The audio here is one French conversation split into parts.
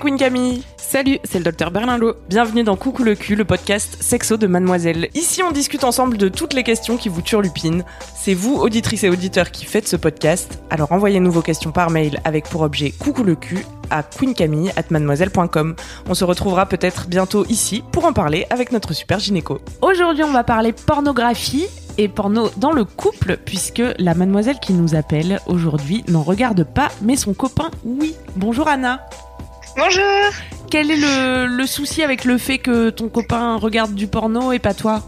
Queen Camille. Salut, c'est le docteur Berlingot. Bienvenue dans Coucou le cul, le podcast sexo de Mademoiselle. Ici, on discute ensemble de toutes les questions qui vous turlupinent. C'est vous, auditrices et auditeurs, qui faites ce podcast. Alors envoyez-nous vos questions par mail avec pour objet Coucou le cul à queencamille@mademoiselle.com. On se retrouvera peut-être bientôt ici pour en parler avec notre super gynéco. Aujourd'hui, on va parler pornographie et porno dans le couple, puisque la mademoiselle qui nous appelle aujourd'hui n'en regarde pas, mais son copain, oui. Bonjour Anna. Bonjour. Quel est le, le souci avec le fait que ton copain regarde du porno et pas toi?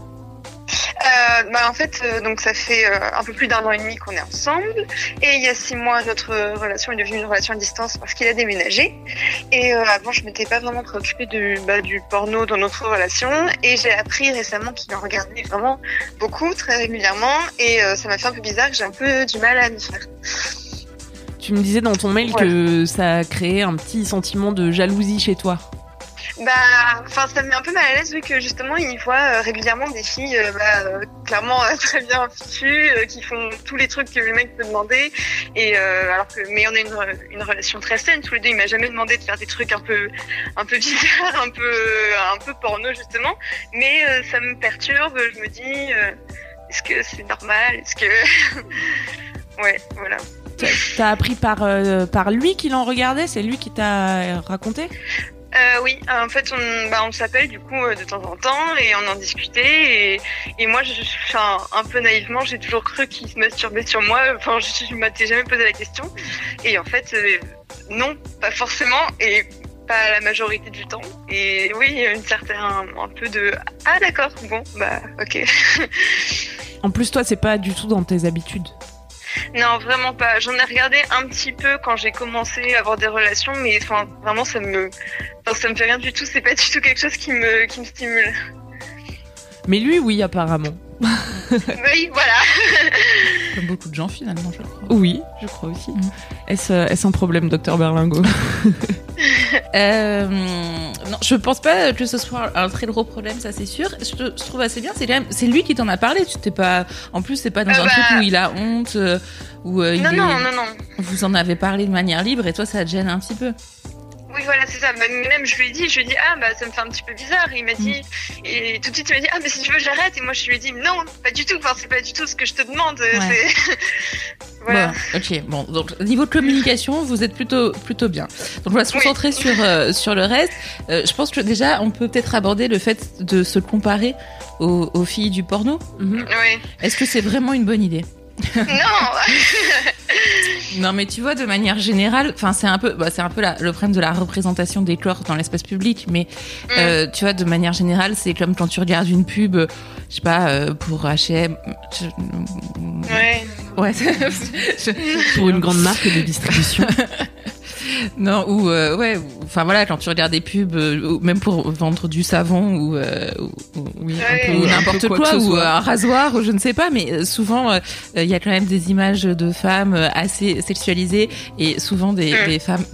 Euh, bah, en fait, euh, donc ça fait euh, un peu plus d'un an et demi qu'on est ensemble, et il y a six mois, notre relation est devenue une relation à distance parce qu'il a déménagé. Et avant, je m'étais pas vraiment préoccupée du, bah, du porno dans notre relation, et j'ai appris récemment qu'il en regardait vraiment beaucoup, très régulièrement, et ça m'a fait un peu bizarre que j'ai un peu du mal à m'y faire. Tu me disais dans ton mail que ça a créé un petit sentiment de jalousie chez toi. Bah, enfin, ça me met un peu mal à l'aise vu que justement, il voit euh, régulièrement des filles, euh, bah, euh, clairement très bien fichues, qui font tous les trucs que le mec peut demander. Et euh, alors que, mais on a une, une relation très saine tous les deux. Il m'a jamais demandé de faire des trucs un peu, un peu bizarres, un peu, un peu porno justement. Mais euh, ça me perturbe. Je me dis, euh, est-ce que c'est normal? Est-ce que, ouais, voilà. T'as- appris par, euh, par lui qu'il en regardait C'est lui qui t'a raconté? Euh, oui, en fait, on, bah, on s'appelle du coup euh, de temps en temps et on en discutait. Et, et moi, je, enfin, un peu naïvement, j'ai toujours cru qu'il se masturbait sur moi. Enfin, je, je m'étais jamais posé la question. Et en fait, euh, non, pas forcément et pas la majorité du temps. Et oui, il y a une certaine, un peu de ah d'accord, bon, bah ok. En plus, toi, c'est pas du tout dans tes habitudes. Non, vraiment pas. J'en ai regardé un petit peu quand j'ai commencé à avoir des relations, mais enfin, vraiment, ça me, enfin, ça me fait rien du tout. C'est pas du tout quelque chose qui me, qui me stimule. Mais lui, oui, apparemment. Oui, voilà. Comme beaucoup de gens finalement, je crois. Oui, je crois aussi. Mhm. Est-ce euh, est-ce un problème, docteur Berlingo Euh, non, je pense pas que ce soit un très gros problème, ça c'est sûr. Je, te- je trouve assez bien, c'est c'est lui qui t'en a parlé. Tu t'es pas, en plus c'est pas dans Euh, un bah- truc où il a honte, euh, où euh, il Non, est- non, non, non. vous en avez parlé de manière libre et toi ça te gêne un petit peu. Oui, voilà, c'est ça. Bah, Même, je lui ai dit, je lui ai dit, ah, bah, ça me fait un petit peu bizarre. Et il m'a dit, et tout de suite, il m'a dit, ah, mais si tu veux, j'arrête. Et moi, je lui ai dit, non, pas du tout. Enfin, c'est pas du tout ce que je te demande. C'est... voilà. Bon, ok, bon, donc niveau de communication, vous êtes plutôt plutôt bien. Donc on va se Oui. concentrer sur euh, sur le reste. Euh, je pense que déjà on peut peut-être aborder le fait de se comparer aux, aux filles du porno. Mhm. Oui. Est-ce que c'est vraiment une bonne idée? Non. Non, mais tu vois, de manière générale, enfin, c'est un peu, bah, c'est un peu la- le problème de la représentation des corps dans l'espace public, mais euh, tu vois, de manière générale, c'est comme quand tu regardes une pub, je sais pas, euh, pour H&M, je- ouais. Ouais, Pour une grande marque de distribution. non, ou euh, ouais, ou- enfin voilà, quand tu regardes des pubs, euh, même pour vendre du savon ou, euh, ou- ou- Oui, Ouais. ou n'importe quoi ou un rasoir, ou je ne sais pas, mais euh, souvent euh, il y a quand même des images de femmes assez sexualisées et souvent des, Mm. des femmes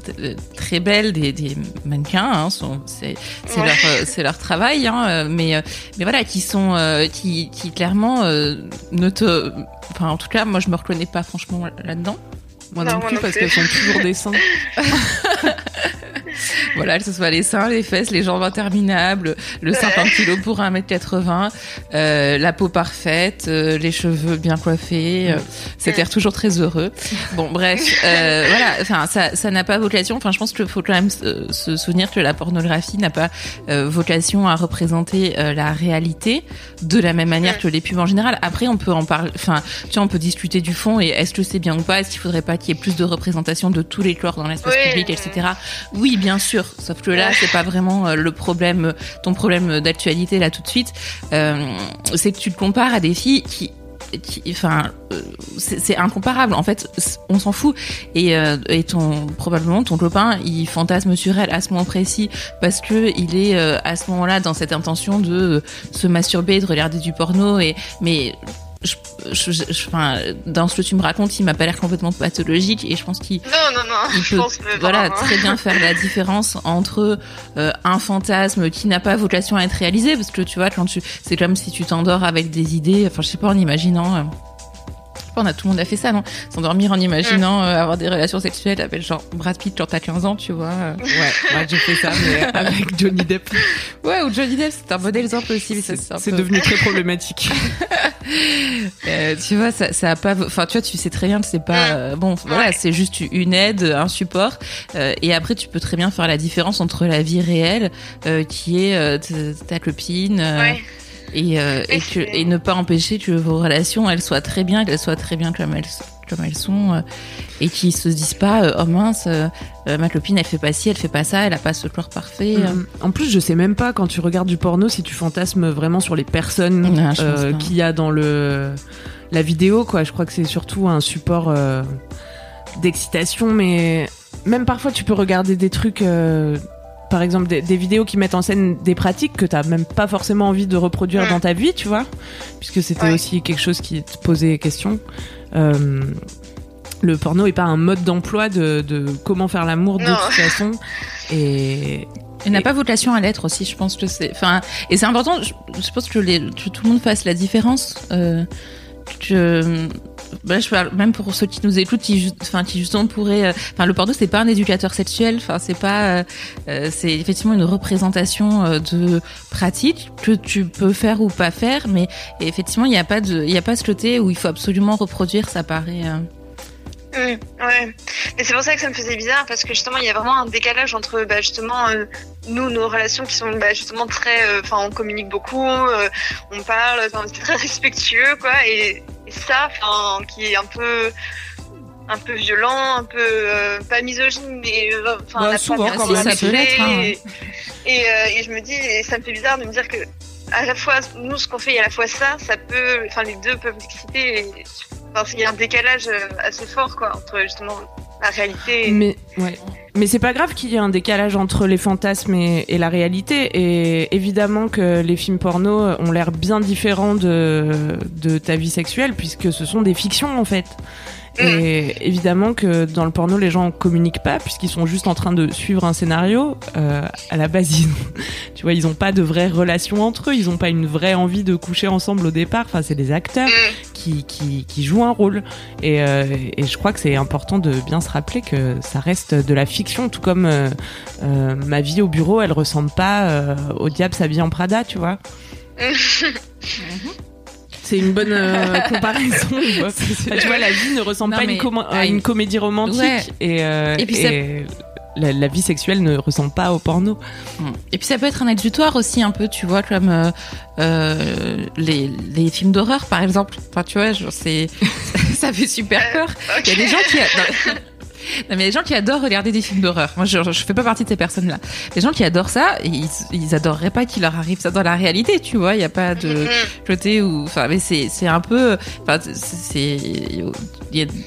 très belles, des, des mannequins, hein, sont, c'est, Ouais. leur, c'est leur travail, hein, mais, mais voilà, qui sont, euh, qui, qui clairement euh, ne te, enfin en tout cas, moi je me reconnais pas franchement là-dedans. Moi Non, plus, non parce qu'elles sont toujours des seins. Voilà, que ce soit les seins, les fesses, les jambes interminables, le 50 kilos pour 1m80, euh, la peau parfaite, euh, les cheveux bien coiffés, euh, cet air toujours très heureux. Bon, bref, euh, voilà, enfin, ça, ça n'a pas vocation, enfin, je pense qu'il faut quand même se, se souvenir que la pornographie n'a pas euh, vocation à représenter euh, la réalité de la même manière que les pubs en général. Après, on peut en parler, enfin, tu vois, on peut discuter du fond et est-ce que c'est bien ou pas, est-ce qu'il faudrait pas qu'il y ait plus de représentation de tous les corps dans l'espace Oui. public, etc. Oui, bien sûr. Sauf que là, c'est pas vraiment euh, le problème, euh, ton problème d'actualité là tout de suite. Euh, c'est que tu te compares à des filles qui enfin, euh, c'est incomparable. En fait, on s'en fout. Et, euh, et ton probablement ton copain, il fantasme sur elle à ce moment précis parce que il est euh, à ce moment-là dans cette intention de se masturber, de regarder du porno. Et mais je, je, je, enfin, dans ce que tu me racontes, il m'a pas l'air complètement pathologique et je pense qu'il non non non, il je peut pense que voilà vraiment. très bien faire la différence entre euh, un fantasme qui n'a pas vocation à être réalisé parce que tu vois quand tu c'est comme si tu t'endors avec des idées, enfin je sais pas en imaginant. Pas, on a tout le monde a fait ça, non S'endormir en imaginant euh, avoir des relations sexuelles avec genre Brad Pitt quand t'as 15 ans, tu vois. euh. Ouais, ouais j'ai fait ça, mais avec Johnny Depp. Ouais, ou Johnny Depp, c'est un bon exemple aussi. mais ça, C'est peu- devenu très problématique. Euh, tu vois, ça, ça a pas. Enfin, tu vois, tu sais très bien que c'est pas. euh, bon, voilà, c'est juste une aide, un support. Euh, et après, tu peux très bien faire la différence entre la vie réelle, euh, qui est euh, ta copine, euh, Ouais. Et, euh, et, que, ne pas empêcher que vos relations, elles soient très bien, qu'elles soient très bien comme elles, comme elles sont, euh, et qu'ils se disent pas, euh, oh mince, ma copine, elle fait pas ci, elle fait pas ça, elle a pas ce corps parfait. Mm. En plus, je sais même pas quand tu regardes du porno si tu fantasmes vraiment sur les personnes pas. qu'il y a dans le la vidéo. Quoi, je crois que c'est surtout un support d'excitation, mais même parfois tu peux regarder des trucs. Par exemple, des, des vidéos qui mettent en scène des pratiques que t'as même pas forcément envie de reproduire dans ta vie, tu vois, puisque c'était Ouais. aussi quelque chose qui te posait question. Euh, le porno est pas un mode d'emploi de, de comment faire l'amour de toute façon. Et, Elle n'a pas vocation à l'être aussi, je pense que c'est. Enfin, et c'est important. Je, je pense que, les, que tout le monde fasse la différence. Euh, que, bah, même pour ceux qui nous écoutent, qui, enfin, qui justement pourraient. euh, le porno, c'est pas un éducateur sexuel. C'est pas. euh, euh, c'est effectivement une représentation de pratique que tu peux faire ou pas faire, mais effectivement, il n'y a pas il a pas ce côté où il faut absolument reproduire. Ça paraît. euh, Mm, ouais. Et c'est pour ça que ça me faisait bizarre parce que justement il y a vraiment un décalage entre bah, justement nous nos relations qui sont bah, justement très, enfin on communique beaucoup, on parle, c'est très respectueux quoi et ça, enfin qui est un peu un peu violent, un peu euh, pas misogyne mais euh, enfin Bah, on n'a souvent, quand même. Ça peut l'être, hein. et, et, euh, et je me dis et ça me fait bizarre de me dire que à la fois nous ce qu'on fait et à la fois ça, ça peut, enfin les deux peuvent exciter. Et, enfin, il y a un décalage euh, assez fort quoi entre justement Mais ouais. Mais c'est pas grave qu'il y ait un décalage entre les fantasmes et, et la réalité. Et évidemment que les films porno ont l'air bien différents de, de ta vie sexuelle puisque ce sont des fictions en fait. Et évidemment que dans le porno, les gens communiquent pas puisqu'ils sont juste en train de suivre un scénario. Euh, à la base, ils, tu vois, ils ont pas de vraie relation entre eux. Ils ont pas une vraie envie de coucher ensemble au départ. Enfin, c'est des acteurs Mm. qui, qui, qui jouent un rôle. Et, euh, et je crois que c'est important de bien se rappeler que ça reste de la fiction, tout comme euh, euh, ma vie au bureau, elle ressemble pas euh, au diable s'habille en Prada, tu vois. C'est une bonne euh, comparaison. tu vois. Enfin, tu vois, la vie ne ressemble Non, pas à une, à comédie romantique. Ouais. Et, euh, Et puis ça- et la, la vie sexuelle ne ressemble pas au porno. Et puis ça peut être un exutoire aussi un peu, tu vois, comme euh, euh, les, les films d'horreur par exemple. Enfin, tu vois, genre, c'est ça fait super peur. Il y a des gens qui non, non, mais des gens qui adorent regarder des films d'horreur. Moi, je, je fais pas partie de ces personnes-là. Les gens qui adorent ça, ils, ils adoreraient pas qu'il leur arrive ça dans la réalité, tu vois. Il y a pas de Mm. côté où, enfin, mais c'est c'est un peu, enfin, c'est-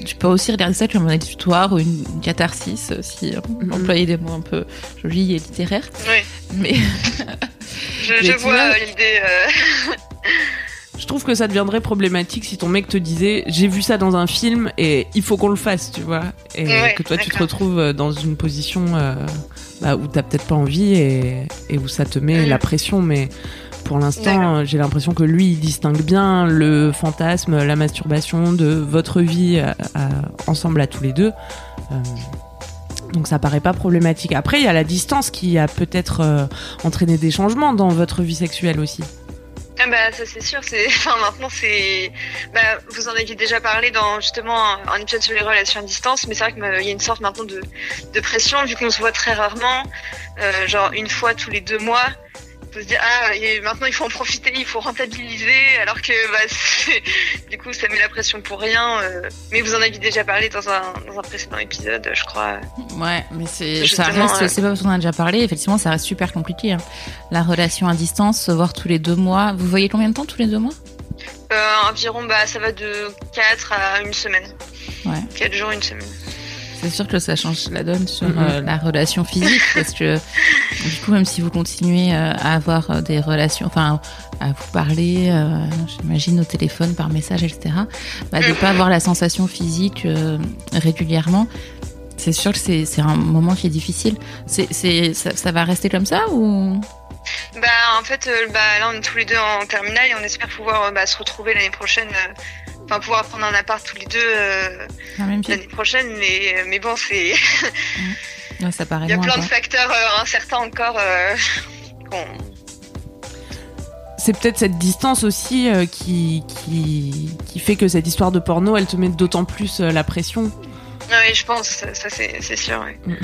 tu peux aussi regarder ça comme un exutoire ou une, une catharsis, si on Mhm. employer des mots un peu jolis et littéraires. Oui, Mais je, vois euh, l'idée. euh, trouve que ça deviendrait problématique si ton mec te disait j'ai vu ça dans un film et il faut qu'on le fasse, tu vois. Et Ouais, que toi tu te retrouves euh, dans une position euh, bah, où t'as peut-être pas envie et, et où ça te met Mhm. la pression. Mais pour l'instant, euh, j'ai l'impression que lui il distingue bien le fantasme, la masturbation de votre vie à- à- ensemble à tous les deux. Euh, donc ça paraît pas problématique. Après, il y a la distance qui a peut-être euh, entraîné des changements dans votre vie sexuelle aussi. Ah bah ça c'est sûr, c'est enfin maintenant c'est bah vous en aviez déjà parlé dans justement un, épisode sur les relations à distance, mais c'est vrai qu'il y a une sorte maintenant de, de pression vu qu'on se voit très rarement, euh, genre une fois tous les deux mois. Faut se dire ah et maintenant il faut en profiter, il faut rentabiliser, alors que bah du coup ça met la pression pour rien. euh. mais vous en aviez déjà parlé dans un dans un précédent épisode, je crois. Ouais, mais c'est ça reste, ouais. c'est pas parce qu'on en a déjà parlé. Effectivement, ça reste super compliqué. hein. La relation à distance, se voir tous les deux mois. Vous voyez combien de temps tous les deux mois? Euh, environ, bah, ça va de 4 à une semaine. Ouais. 4 jours, une semaine. C'est sûr que ça change la donne sur Mhm. euh, la relation physique parce que du coup, même si vous continuez euh, à avoir euh, des relations, enfin, à vous parler, euh, j'imagine au téléphone, par message, etc., bah, de pas avoir la sensation physique euh, régulièrement, c'est sûr que c'est c'est un moment qui est difficile. C'est c'est ça, ça va rester comme ça ou? Bah, en fait, euh, bah, là, on est tous les deux en terminale et on espère pouvoir euh, bah, se retrouver l'année prochaine. Enfin, pouvoir prendre un appart tous les deux euh, l'année prochaine. Mais, mais bon, c'est Ouais, Ça paraît il y a plein de facteurs euh, incertains encore. euh, C'est peut-être cette distance aussi euh, qui, qui, qui fait que cette histoire de porno, elle te met d'autant plus la pression. Ouais, je pense, ça, ça, c'est sûr. ouais.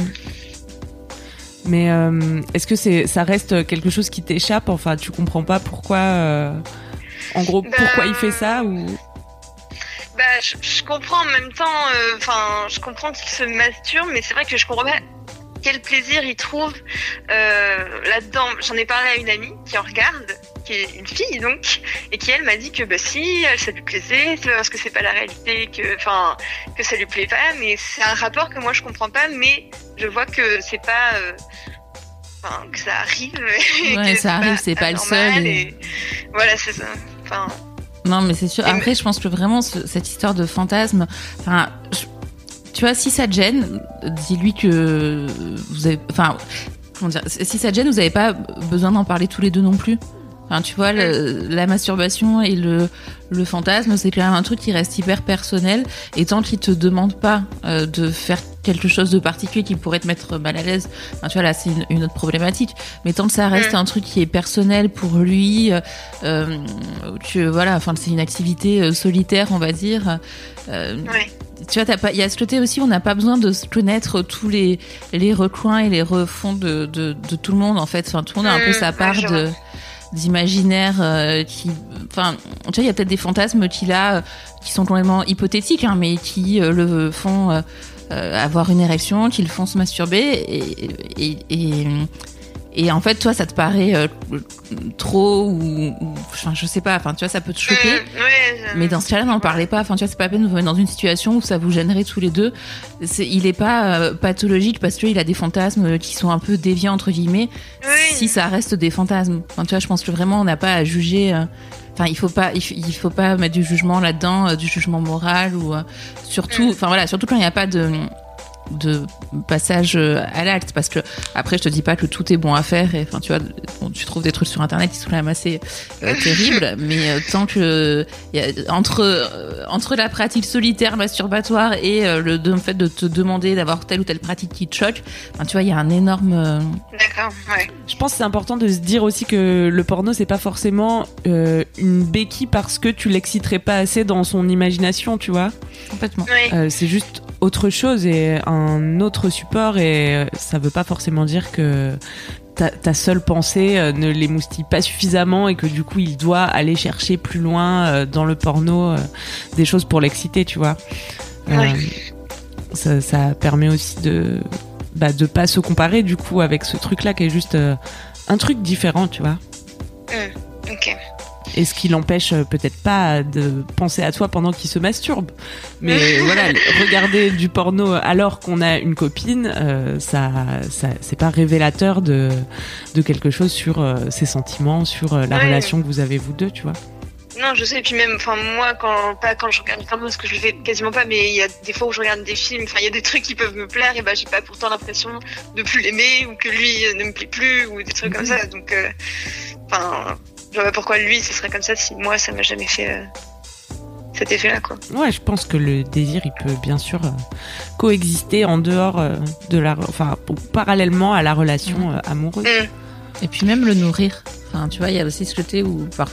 Mais euh, est-ce que c'est ça reste quelque chose qui t'échappe? Enfin, tu comprends pas pourquoi. euh, en gros, Bah, pourquoi il fait ça ou Bah, je, je comprends en même temps, euh, enfin, je comprends qu'il se masturbe, mais c'est vrai que je comprends pas quel plaisir il trouve euh, là-dedans. J'en ai parlé à une amie qui en regarde, qui est une fille donc, et qui elle m'a dit que bah si, ça lui plaisait, c'est pas parce que c'est pas la réalité que, enfin, que ça lui plaît pas, mais c'est un rapport que moi je comprends pas, mais je vois que c'est pas. euh, Enfin, que ça arrive. Ouais, que ça arrive, c'est pas le anormal, seul, et- et Voilà, c'est ça. Enfin, Non, mais c'est sûr. Après, je pense que vraiment, ce- cette histoire de fantasme, enfin, je- tu vois, si ça te gêne, dis-lui que vous avez, enfin, comment dire, si ça te gêne, vous n'avez pas besoin d'en parler tous les deux non plus. Enfin, tu vois, le- la masturbation et le, le fantasme, c'est quand même un truc qui reste hyper personnel. Et tant qu'il te demande pas euh, de faire quelque chose de particulier qui pourrait te mettre mal à l'aise, enfin, tu vois, là, c'est une, une autre problématique. Mais tant que ça reste Mm. un truc qui est personnel pour lui, euh, que voilà, enfin, c'est une activité euh, solitaire, on va dire. Euh, ouais. tu vois, il y a ce côté aussi, on n'a pas besoin de connaître tous les, les recoins et les refonds de, de, de tout le monde, en fait. Enfin, tout le monde a un peu Mm, sa part de, d'imaginaire euh, qui, enfin, tu vois, il y a peut-être des fantasmes qu'il a, euh, qui sont complètement hypothétiques, hein, mais qui euh, le font euh, avoir une érection, qui le font se masturber et, et, et, et en fait, toi, ça te paraît euh, trop ou, enfin, je sais pas, enfin, tu vois, ça peut te choquer. Mm, Mais dans ce cas-là, n'en parlez pas. Enfin, tu vois, c'est pas la peine de vous mettre dans une situation où ça vous gênerait tous les deux. Il est pas euh, pathologique parce qu'il a des fantasmes qui sont un peu déviants entre guillemets. Oui. Si ça reste des fantasmes. Enfin, tu vois, je pense que vraiment, on n'a pas à juger. Enfin, il faut pas, il faut pas mettre du jugement là-dedans, euh, du jugement moral ou euh, surtout, Mm. enfin voilà, surtout quand il n'y a pas de de passage euh, à l'acte parce que après je te dis pas que tout est bon à faire et enfin tu vois bon, tu trouves des trucs sur internet qui sont quand même assez euh, terribles mais euh, tant que y a, entre euh, entre la pratique solitaire masturbatoire et euh, le, de- le fait de te demander d'avoir telle ou telle pratique qui te choque enfin, tu vois il y a un énorme euh, D'accord, ouais. Je pense que c'est important de se dire aussi que le porno c'est pas forcément euh, une béquille parce que tu l'exciterais pas assez dans son imagination, tu vois. complètement Ouais. Euh, c'est juste autre chose et un autre support et euh, ça veut pas forcément dire que ta, ta seule pensée euh, ne l'émoustille pas suffisamment et que du coup il doit aller chercher plus loin euh, dans le porno des choses pour l'exciter, tu vois. Euh, ça, ça permet aussi de bah, de pas se comparer du coup avec ce truc là qui est juste euh, un truc différent, tu vois. Ok. Et ce qui l'empêche euh, peut-être pas de penser à toi pendant qu'il se masturbe. Mais voilà, regarder du porno alors qu'on a une copine, euh, ça, ça c'est pas révélateur de, de quelque chose sur euh, ses sentiments, sur euh, la Ouais. relation que vous avez vous deux, tu vois. Non, je sais. Et puis même, enfin moi, quand pas quand je regarde vraiment, parce que je le fais quasiment pas, mais il y a des fois où je regarde des films. Enfin, il y a des trucs qui peuvent me plaire et bah j'ai pas pourtant l'impression de plus l'aimer ou que lui ne me plaît plus ou des trucs comme ça. Donc, enfin, je vois pas pourquoi lui ce serait comme ça si moi ça m'a jamais fait euh, cet effet-là, quoi. Ouais, je pense que le désir, il peut bien sûr euh, coexister en dehors euh, de la, enfin, parallèlement à la relation euh, amoureuse. Mm. Et puis même le nourrir. Enfin, tu vois, il y a aussi ce côté où par-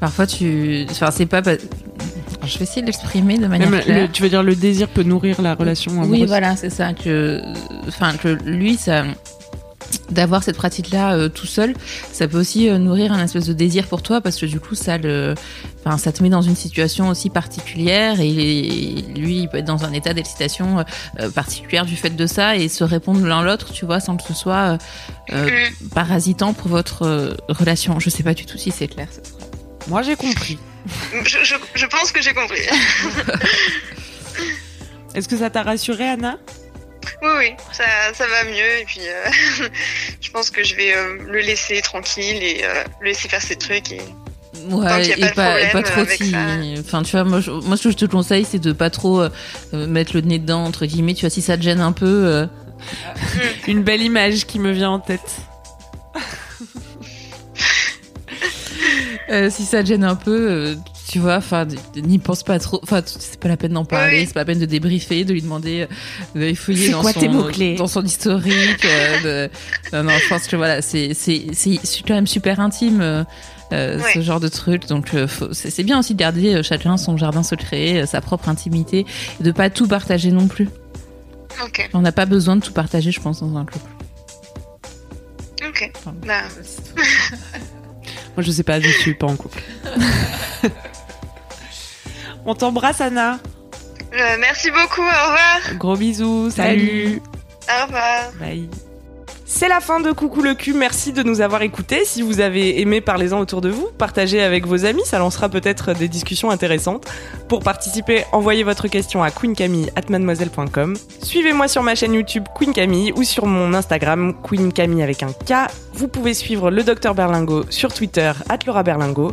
parfois tu. Enfin, c'est pas. je vais essayer de l'exprimer de manière Même claire. le- tu veux dire le désir peut nourrir la relation amoureuse. Oui, voilà, c'est ça. Que, enfin, que lui, ça, d'avoir cette pratique-là euh, tout seul, ça peut aussi euh, nourrir un espèce de désir pour toi parce que du coup, ça le, enfin, ça te met dans une situation aussi particulière et lui, il peut être dans un état d'excitation euh, particulière du fait de ça et se répondre l'un l'autre, tu vois, sans que ce soit euh, euh, Mm. parasitant pour votre euh, relation. Je sais pas du tout si c'est clair. Moi, j'ai compris. je, je, je pense que j'ai compris. Est-ce que ça t'a rassuré, Anna? Oui, oui, ça, ça va mieux. Et puis, euh, je pense que je vais euh, le laisser tranquille et euh, le laisser faire ses trucs. Et... Tant Ouais, qu'il y a et pas de pas, et pas problème trop ça. Enfin, tu vois, moi, je- moi, ce que je te conseille, c'est de pas trop mettre le nez dedans, entre guillemets. Tu vois, si ça te gêne un peu, euh, Une belle image qui me vient en tête. euh, si ça te gêne un peu, euh, tu vois, enfin, n'y pense pas trop. Enfin, c'est pas la peine d'en parler, Oui. c'est pas la peine de débriefer, de lui demander, euh, de fouiller dans quoi son, tes mots-clés? dans son historique. euh, de... Non, non, je pense que voilà, c'est, c'est, c'est quand même super intime. euh, euh, ce genre de truc donc euh, faut- c'est bien aussi de garder euh, chacun son jardin secret euh, sa propre intimité et de pas tout partager non plus on n'a pas besoin de tout partager je pense dans un couple ok. Bah, Moi, je sais pas, je suis pas en couple. On t'embrasse, Anna. euh, merci beaucoup, au revoir. Gros bisous. Salut. Au revoir. Bye. C'est la fin de Coucou le cul, merci de nous avoir écoutés. Si vous avez aimé, parlez-en autour de vous, partagez avec vos amis, ça lancera peut-être des discussions intéressantes. Pour participer, envoyez votre question à queencamille@mademoiselle.com. Suivez-moi sur ma chaîne YouTube Queen Camille ou sur mon Instagram Queen Camille avec un K. Vous pouvez suivre le docteur Berlingo sur Twitter Laura Berlingo.